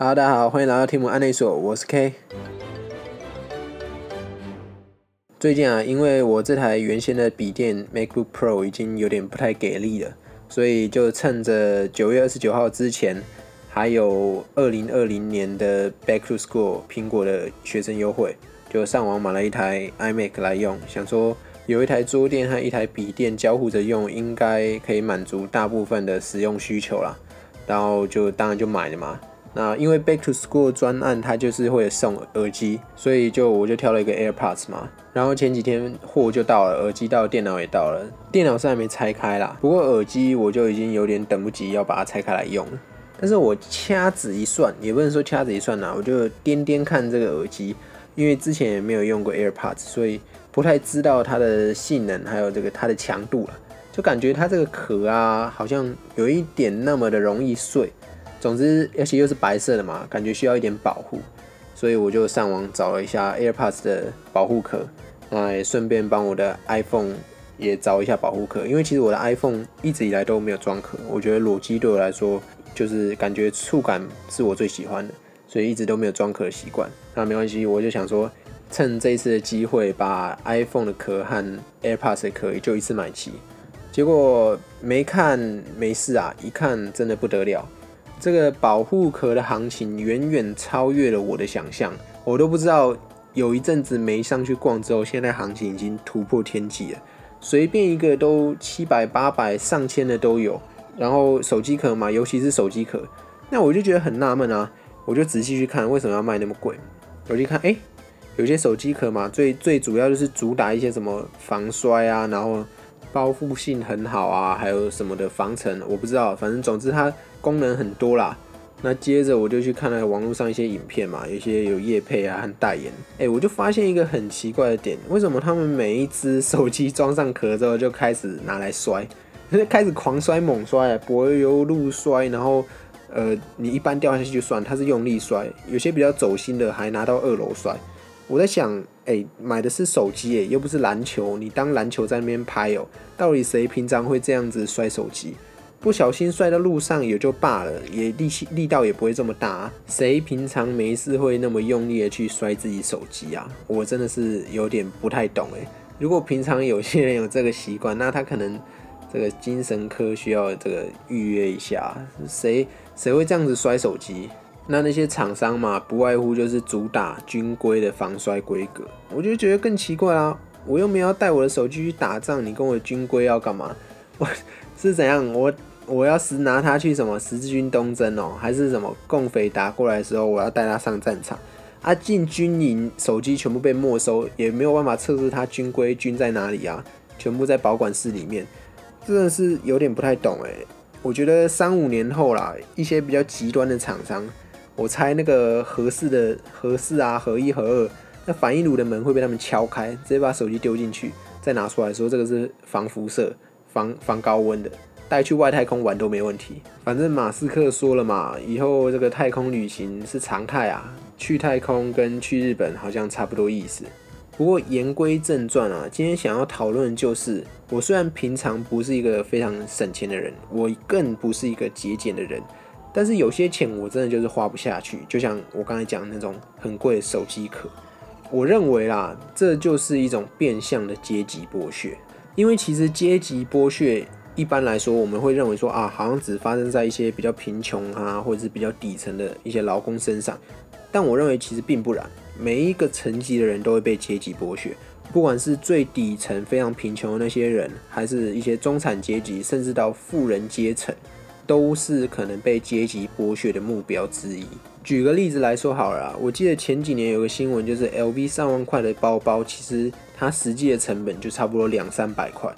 Hello，大家好，欢迎来到天母安内所，我是 K。最近啊，因为我这台原先的笔电 MacBook Pro 已经有点不太给力了，所以就趁着九月二十九号之前，还有二零二零年的 Back to School 苹果的学生优惠，就上网买了一台 iMac 来用，想说有一台桌垫和一台笔电交互着用，应该可以满足大部分的使用需求啦。然后就当然就买了嘛。那因为 Back to School 专案它就是会送耳机，所以就我就挑了一个 AirPods 嘛。然后前几天货就到了，耳机到，电脑也到了。电脑是还没拆开啦，不过耳机我就已经有点等不及要把它拆开来用了。但是我掐指一算，也不能说掐指一算啦，我就掂掂看这个耳机，因为之前也没有用过 AirPods，所以不太知道它的性能还有这个它的强度了。就感觉它这个壳啊，好像有一点那么的容易碎。总之，而且又是白色的嘛，感觉需要一点保护，所以我就上网找了一下 AirPods 的保护壳，来顺便帮我的 iPhone 也找一下保护壳。因为其实我的 iPhone 一直以来都没有装壳，我觉得裸机对我来说就是感觉触感是我最喜欢的，所以一直都没有装壳的习惯。那没关系，我就想说，趁这一次的机会，把 iPhone 的壳和 AirPods 的壳就一次买齐。结果没看没事啊，一看真的不得了。这个保护壳的行情远远超越了我的想象，我都不知道有一阵子没上去逛之后，现在行情已经突破天际了，随便一个都七百、八百、上千的都有。然后手机壳嘛，尤其是手机壳，那我就觉得很纳闷啊，我就仔细去看为什么要卖那么贵。我就看，哎，有些手机壳嘛，最最主要就是主打一些什么防摔啊，然后包覆性很好啊，还有什么的防尘，我不知道，反正总之它。功能很多啦，那接着我就去看了网络上一些影片嘛，有些有叶配啊和代言，哎，我就发现一个很奇怪的点，为什么他们每一只手机装上壳之后就开始拿来摔，开始狂摔猛摔，柏油路摔，然后呃，你一般掉下去就算，它是用力摔，有些比较走心的还拿到二楼摔。我在想，哎，买的是手机，哎，又不是篮球，你当篮球在那边拍哦，到底谁平常会这样子摔手机？不小心摔到路上也就罢了，也力气力道也不会这么大。谁平常没事会那么用力的去摔自己手机啊？我真的是有点不太懂诶。如果平常有些人有这个习惯，那他可能这个精神科需要这个预约一下。谁谁会这样子摔手机？那那些厂商嘛，不外乎就是主打军规的防摔规格。我就觉得更奇怪啊！我又没有带我的手机去打仗，你跟我军规要干嘛？我 是怎样？我。我要是拿它去什么十字军东征哦，还是什么共匪打过来的时候，我要带它上战场。啊，进军营手机全部被没收，也没有办法测试它军规军在哪里啊，全部在保管室里面，真的是有点不太懂哎。我觉得三五年后啦，一些比较极端的厂商，我猜那个合适的合适啊，合一合二，那反应炉的门会被他们敲开，直接把手机丢进去，再拿出来说这个是防辐射、防防高温的。带去外太空玩都没问题，反正马斯克说了嘛，以后这个太空旅行是常态啊，去太空跟去日本好像差不多意思。不过言归正传啊，今天想要讨论的就是，我虽然平常不是一个非常省钱的人，我更不是一个节俭的人，但是有些钱我真的就是花不下去，就像我刚才讲那种很贵的手机壳，我认为啦，这就是一种变相的阶级剥削，因为其实阶级剥削。一般来说，我们会认为说啊，好像只发生在一些比较贫穷啊，或者是比较底层的一些劳工身上。但我认为其实并不然，每一个层级的人都会被阶级剥削，不管是最底层非常贫穷的那些人，还是一些中产阶级，甚至到富人阶层，都是可能被阶级剥削的目标之一。举个例子来说好了，我记得前几年有个新闻，就是 LV 上万块的包包，其实它实际的成本就差不多两三百块。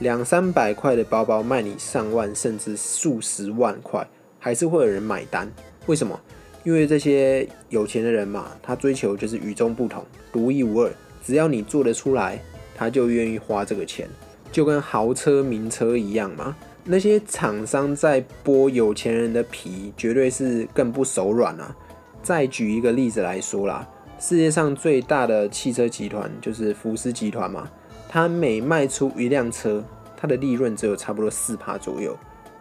两三百块的包包卖你上万甚至数十万块，还是会有人买单。为什么？因为这些有钱的人嘛，他追求就是与众不同、独一无二。只要你做得出来，他就愿意花这个钱，就跟豪车、名车一样嘛。那些厂商在剥有钱人的皮，绝对是更不手软啊。再举一个例子来说啦，世界上最大的汽车集团就是福斯集团嘛。他每卖出一辆车，他的利润只有差不多四趴左右。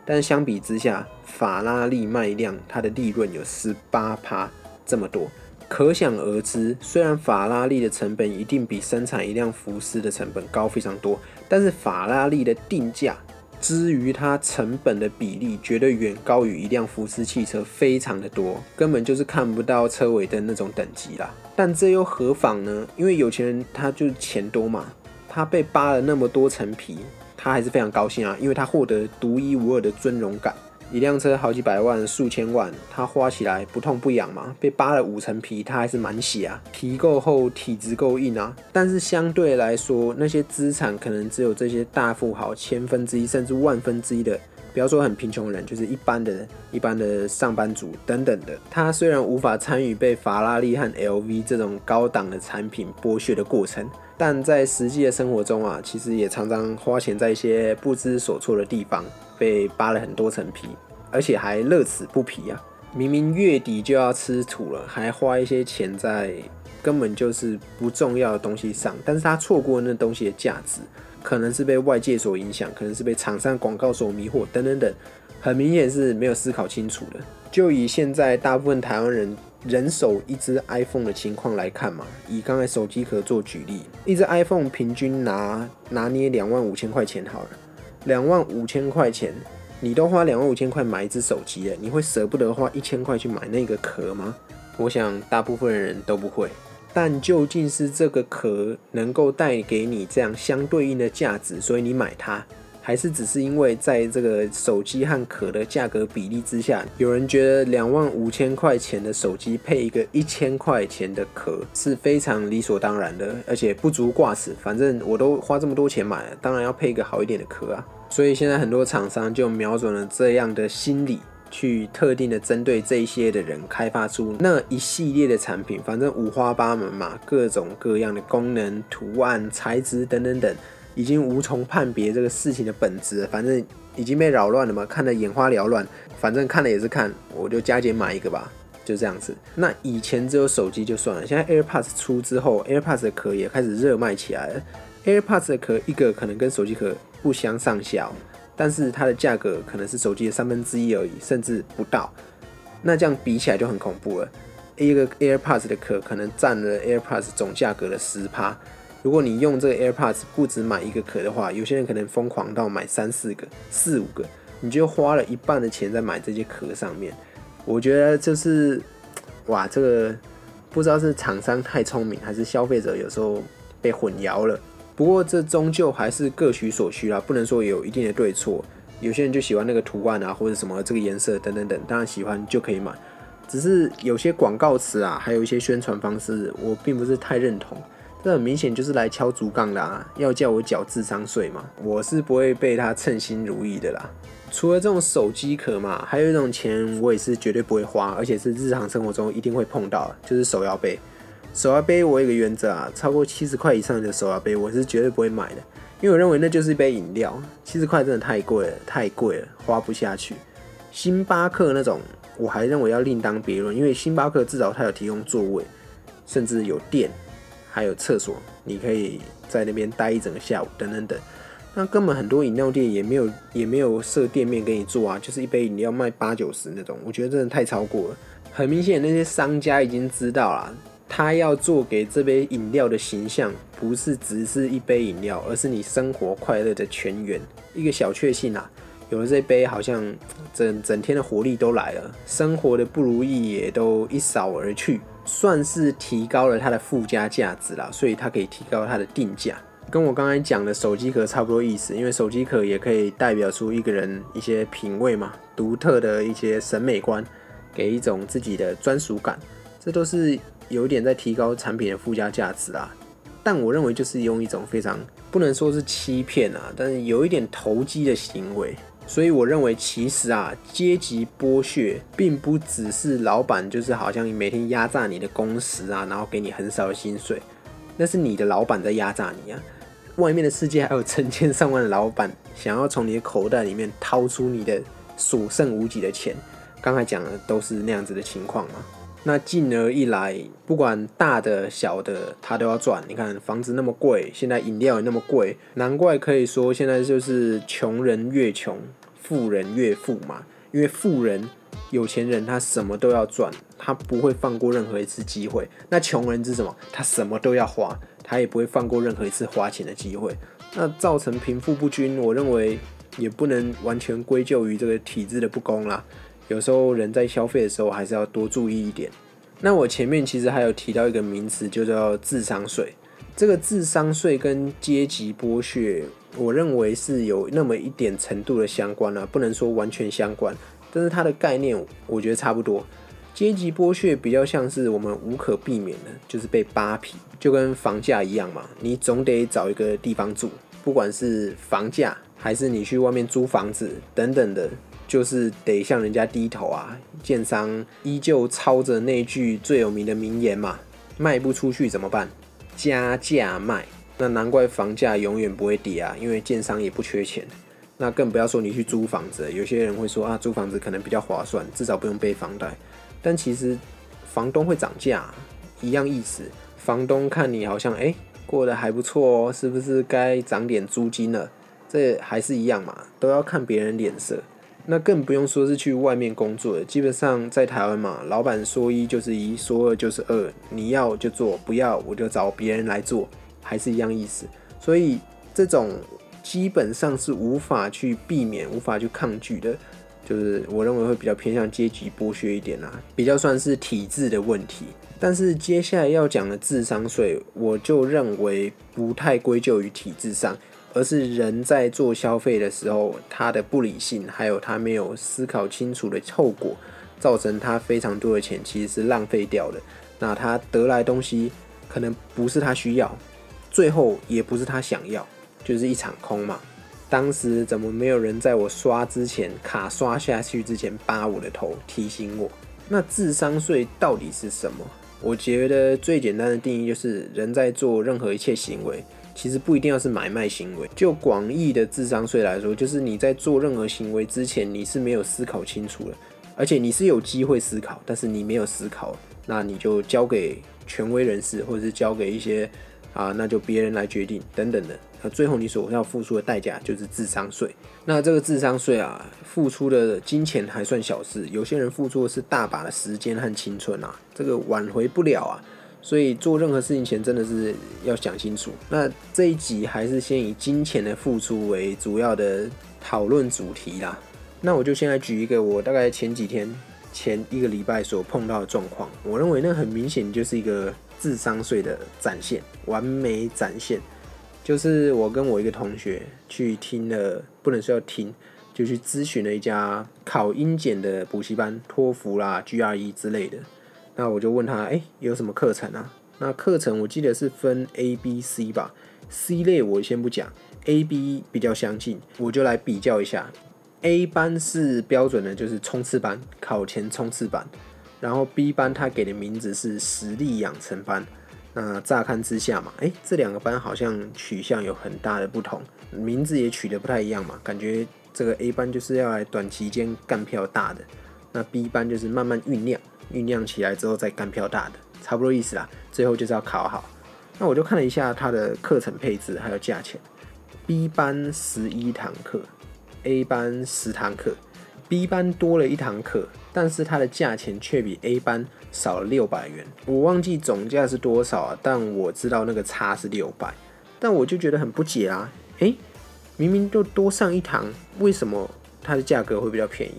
但相比之下，法拉利卖量它的利润有十八趴这么多，可想而知，虽然法拉利的成本一定比生产一辆福斯的成本高非常多，但是法拉利的定价。之于它成本的比例，绝对远高于一辆福斯汽车，非常的多，根本就是看不到车尾灯那种等级啦。但这又何妨呢？因为有钱人他就钱多嘛，他被扒了那么多层皮，他还是非常高兴啊，因为他获得独一无二的尊荣感。一辆车好几百万、数千万，他花起来不痛不痒嘛？被扒了五层皮，他还是满血啊！皮够厚，体质够硬啊！但是相对来说，那些资产可能只有这些大富豪千分之一甚至万分之一的，不要说很贫穷人，就是一般的、一般的上班族等等的。他虽然无法参与被法拉利和 LV 这种高档的产品剥削的过程，但在实际的生活中啊，其实也常常花钱在一些不知所措的地方。被扒了很多层皮，而且还乐此不疲啊！明明月底就要吃土了，还花一些钱在根本就是不重要的东西上，但是他错过那东西的价值，可能是被外界所影响，可能是被厂商广告所迷惑，等等等，很明显是没有思考清楚的。就以现在大部分台湾人人手一只 iPhone 的情况来看嘛，以刚才手机壳做举例，一只 iPhone 平均拿拿捏两万五千块钱好了。两万五千块钱，你都花两万五千块买一只手机了，你会舍不得花一千块去买那个壳吗？我想大部分人都不会。但究竟是这个壳能够带给你这样相对应的价值，所以你买它？还是只是因为在这个手机和壳的价格比例之下，有人觉得两万五千块钱的手机配一个一千块钱的壳是非常理所当然的，而且不足挂齿。反正我都花这么多钱买了，当然要配一个好一点的壳啊。所以现在很多厂商就瞄准了这样的心理，去特定的针对这一些的人开发出那一系列的产品，反正五花八门嘛，各种各样的功能、图案、材质等等等。已经无从判别这个事情的本质，反正已经被扰乱了嘛，看得眼花缭乱。反正看了也是看，我就加减买一个吧，就这样子。那以前只有手机就算了，现在 AirPods 出之后，AirPods 的壳也开始热卖起来了。AirPods 的壳一个可能跟手机壳不相上下，但是它的价格可能是手机的三分之一而已，甚至不到。那这样比起来就很恐怖了，一个 AirPods 的壳可能占了 AirPods 总价格的十趴。如果你用这个 AirPods 不止买一个壳的话，有些人可能疯狂到买三四个、四五个，你就花了一半的钱在买这些壳上面。我觉得就是，哇，这个不知道是厂商太聪明，还是消费者有时候被混淆了。不过这终究还是各取所需啦，不能说有一定的对错。有些人就喜欢那个图案啊，或者什么这个颜色等等等，当然喜欢就可以买。只是有些广告词啊，还有一些宣传方式，我并不是太认同。这很明显就是来敲竹杠的啊！要叫我缴智商税嘛？我是不会被他称心如意的啦。除了这种手机壳嘛，还有一种钱我也是绝对不会花，而且是日常生活中一定会碰到，就是手摇杯。手摇杯我有个原则啊，超过七十块以上的手摇杯我是绝对不会买的，因为我认为那就是一杯饮料，七十块真的太贵了，太贵了，花不下去。星巴克那种我还认为要另当别论，因为星巴克至少它有提供座位，甚至有电。还有厕所，你可以在那边待一整个下午，等等等。那根本很多饮料店也没有也没有设店面给你做啊，就是一杯饮料卖八九十那种，我觉得真的太超过了。很明显，那些商家已经知道了，他要做给这杯饮料的形象，不是只是一杯饮料，而是你生活快乐的泉源，一个小确幸啊。有了这杯，好像 整整天的活力都来了，生活的不如意也都一扫而去。算是提高了它的附加价值啦，所以它可以提高它的定价，跟我刚才讲的手机壳差不多意思。因为手机壳也可以代表出一个人一些品味嘛，独特的一些审美观，给一种自己的专属感，这都是有一点在提高产品的附加价值啊。但我认为就是用一种非常不能说是欺骗啊，但是有一点投机的行为。所以我认为，其实啊，阶级剥削并不只是老板，就是好像每天压榨你的工时啊，然后给你很少的薪水，那是你的老板在压榨你啊。外面的世界还有成千上万的老板想要从你的口袋里面掏出你的所剩无几的钱。刚才讲的都是那样子的情况嘛。那进而一来，不管大的小的，他都要赚。你看房子那么贵，现在饮料也那么贵，难怪可以说现在就是穷人越穷。富人越富嘛，因为富人、有钱人他什么都要赚，他不会放过任何一次机会。那穷人是什么？他什么都要花，他也不会放过任何一次花钱的机会。那造成贫富不均，我认为也不能完全归咎于这个体制的不公啦。有时候人在消费的时候还是要多注意一点。那我前面其实还有提到一个名词，就叫智商税。这个智商税跟阶级剥削，我认为是有那么一点程度的相关啊，不能说完全相关，但是它的概念我觉得差不多。阶级剥削比较像是我们无可避免的，就是被扒皮，就跟房价一样嘛，你总得找一个地方住，不管是房价还是你去外面租房子等等的。就是得向人家低头啊！建商依旧抄着那句最有名的名言嘛：卖不出去怎么办？加价卖。那难怪房价永远不会跌啊，因为建商也不缺钱。那更不要说你去租房子，有些人会说啊，租房子可能比较划算，至少不用背房贷。但其实房东会涨价，一样意思。房东看你好像哎过得还不错哦，是不是该涨点租金了？这还是一样嘛，都要看别人脸色。那更不用说是去外面工作了，基本上在台湾嘛，老板说一就是一，说二就是二，你要就做，不要我就找别人来做，还是一样意思。所以这种基本上是无法去避免、无法去抗拒的，就是我认为会比较偏向阶级剥削一点啦，比较算是体制的问题。但是接下来要讲的智商税，我就认为不太归咎于体制上。而是人在做消费的时候，他的不理性，还有他没有思考清楚的后果，造成他非常多的钱其实是浪费掉的。那他得来东西可能不是他需要，最后也不是他想要，就是一场空嘛。当时怎么没有人在我刷之前，卡刷下去之前扒我的头提醒我？那智商税到底是什么？我觉得最简单的定义就是人在做任何一切行为。其实不一定要是买卖行为，就广义的智商税来说，就是你在做任何行为之前，你是没有思考清楚的，而且你是有机会思考，但是你没有思考，那你就交给权威人士，或者是交给一些啊，那就别人来决定等等的，那最后你所要付出的代价就是智商税。那这个智商税啊，付出的金钱还算小事，有些人付出的是大把的时间和青春啊，这个挽回不了啊。所以做任何事情前真的是要想清楚。那这一集还是先以金钱的付出为主要的讨论主题啦。那我就先来举一个我大概前几天前一个礼拜所碰到的状况。我认为那很明显就是一个智商税的展现，完美展现。就是我跟我一个同学去听了，不能说要听，就去咨询了一家考英检的补习班，托福啦、GRE 之类的。那我就问他，哎，有什么课程啊？那课程我记得是分 A、B、C 吧。C 类我先不讲，A、B 比较相近，我就来比较一下。A 班是标准的，就是冲刺班，考前冲刺班。然后 B 班他给的名字是实力养成班。那乍看之下嘛，哎，这两个班好像取向有很大的不同，名字也取得不太一样嘛。感觉这个 A 班就是要来短期间干票大的，那 B 班就是慢慢酝酿。酝酿起来之后再干票大的，差不多意思啦。最后就是要考好。那我就看了一下它的课程配置还有价钱。B 班十一堂课，A 班十堂课。B 班多了一堂课，但是它的价钱却比 A 班少了六百元。我忘记总价是多少啊，但我知道那个差是六百。但我就觉得很不解啊，诶，明明就多上一堂，为什么它的价格会比较便宜？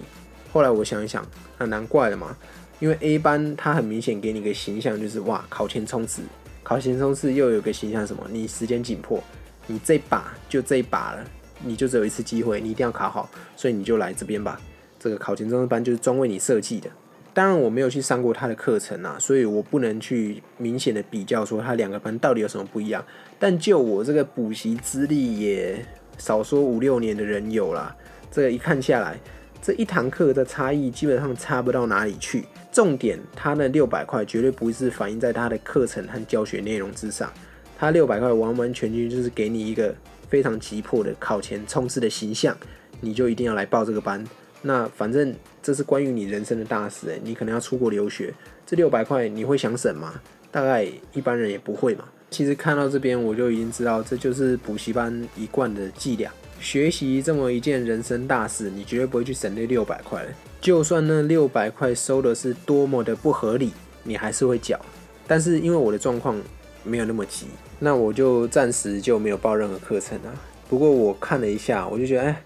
后来我想一想，那难怪了嘛。因为 A 班它很明显给你一个形象，就是哇，考前冲刺，考前冲刺又有个形象什么？你时间紧迫，你这把就这一把了，你就只有一次机会，你一定要考好，所以你就来这边吧。这个考前冲刺班就是专为你设计的。当然我没有去上过他的课程啊，所以我不能去明显的比较说他两个班到底有什么不一样。但就我这个补习资历也少说五六年的人有啦，这个一看下来，这一堂课的差异基本上差不到哪里去。重点，他那六百块绝对不是反映在他的课程和教学内容之上，他六百块完完全全就是给你一个非常急迫的考前冲刺的形象，你就一定要来报这个班。那反正这是关于你人生的大事，诶，你可能要出国留学，这六百块你会想省吗？大概一般人也不会嘛。其实看到这边我就已经知道，这就是补习班一贯的伎俩，学习这么一件人生大事，你绝对不会去省那六百块。就算那六百块收的是多么的不合理，你还是会缴。但是因为我的状况没有那么急，那我就暂时就没有报任何课程啊。不过我看了一下，我就觉得，哎，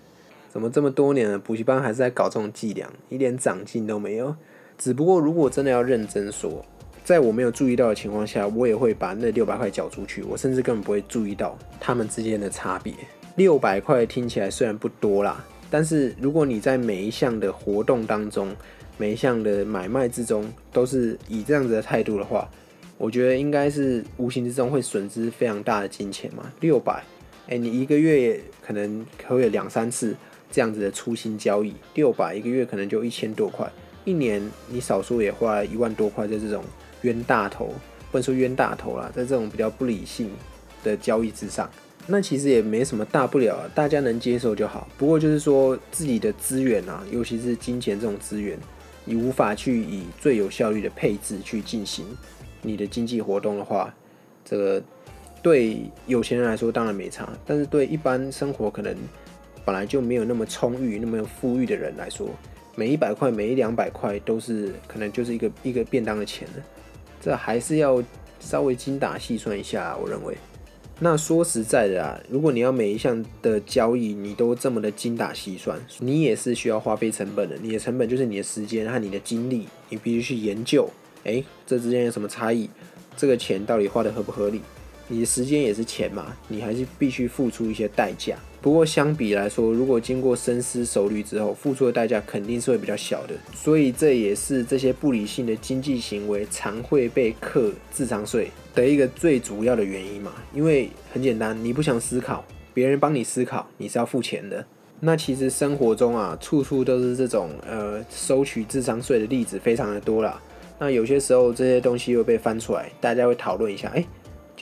怎么这么多年了，补习班还是在搞这种伎俩，一点长进都没有。只不过如果真的要认真说，在我没有注意到的情况下，我也会把那六百块缴出去。我甚至根本不会注意到他们之间的差别。六百块听起来虽然不多啦，但是如果你在每一项的活动当中，每一项的买卖之中，都是以这样子的态度的话，我觉得应该是无形之中会损失非常大的金钱嘛。六百，哎，你一个月可能会有两三次这样子的粗心交易，六百一个月可能就一千多块，一年你少说也花一万多块在这种。冤大头，不能说冤大头啦，在这种比较不理性的交易之上，那其实也没什么大不了，大家能接受就好。不过就是说自己的资源啊，尤其是金钱这种资源，你无法去以最有效率的配置去进行你的经济活动的话，这个对有钱人来说当然没差，但是对一般生活可能本来就没有那么充裕、那么富裕的人来说，每一百块、每一两百块都是可能就是一个一个便当的钱了。这还是要稍微精打细算一下，我认为。那说实在的啊，如果你要每一项的交易你都这么的精打细算，你也是需要花费成本的。你的成本就是你的时间和你的精力，你必须去研究，哎，这之间有什么差异？这个钱到底花的合不合理？你的时间也是钱嘛，你还是必须付出一些代价。不过相比来说，如果经过深思熟虑之后，付出的代价肯定是会比较小的。所以这也是这些不理性的经济行为常会被课智商税的一个最主要的原因嘛。因为很简单，你不想思考，别人帮你思考，你是要付钱的。那其实生活中啊，处处都是这种呃收取智商税的例子非常的多啦。那有些时候这些东西又被翻出来，大家会讨论一下，哎。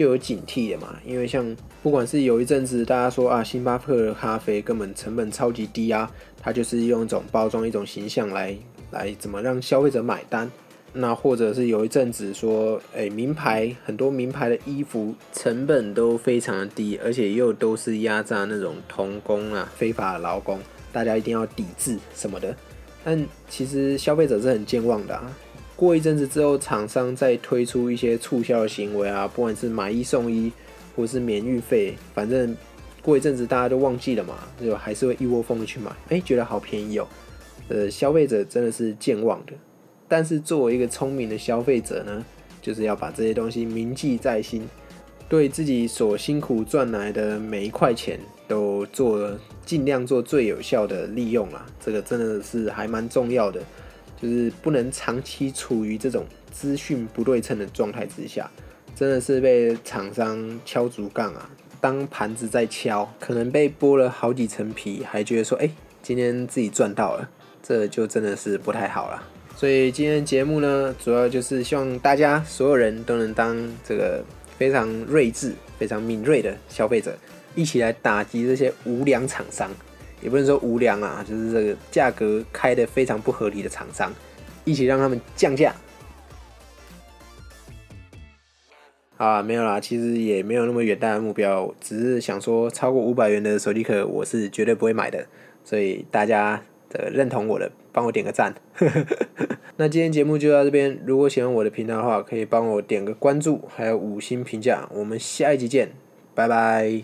就有警惕的嘛，因为像不管是有一阵子大家说啊，星巴克的咖啡根本成本超级低啊，它就是用一种包装一种形象来来怎么让消费者买单。那或者是有一阵子说，哎，名牌很多名牌的衣服成本都非常的低，而且又都是压榨那种童工啊、非法劳工，大家一定要抵制什么的。但其实消费者是很健忘的啊。过一阵子之后，厂商再推出一些促销的行为啊，不管是买一送一，或是免运费，反正过一阵子大家都忘记了嘛，就还是会一窝蜂的去买，哎，觉得好便宜哦。呃，消费者真的是健忘的，但是作为一个聪明的消费者呢，就是要把这些东西铭记在心，对自己所辛苦赚来的每一块钱都做尽量做最有效的利用啦，这个真的是还蛮重要的。就是不能长期处于这种资讯不对称的状态之下，真的是被厂商敲竹杠啊，当盘子在敲，可能被剥了好几层皮，还觉得说，哎，今天自己赚到了，这就真的是不太好了。所以今天节目呢，主要就是希望大家所有人都能当这个非常睿智、非常敏锐的消费者，一起来打击这些无良厂商。也不能说无良啊，就是这个价格开的非常不合理的厂商，一起让他们降价。啊，没有啦，其实也没有那么远大的目标，只是想说超过五百元的手机壳我是绝对不会买的，所以大家的认同我的，帮我点个赞。那今天节目就到这边，如果喜欢我的频道的话，可以帮我点个关注，还有五星评价。我们下一集见，拜拜。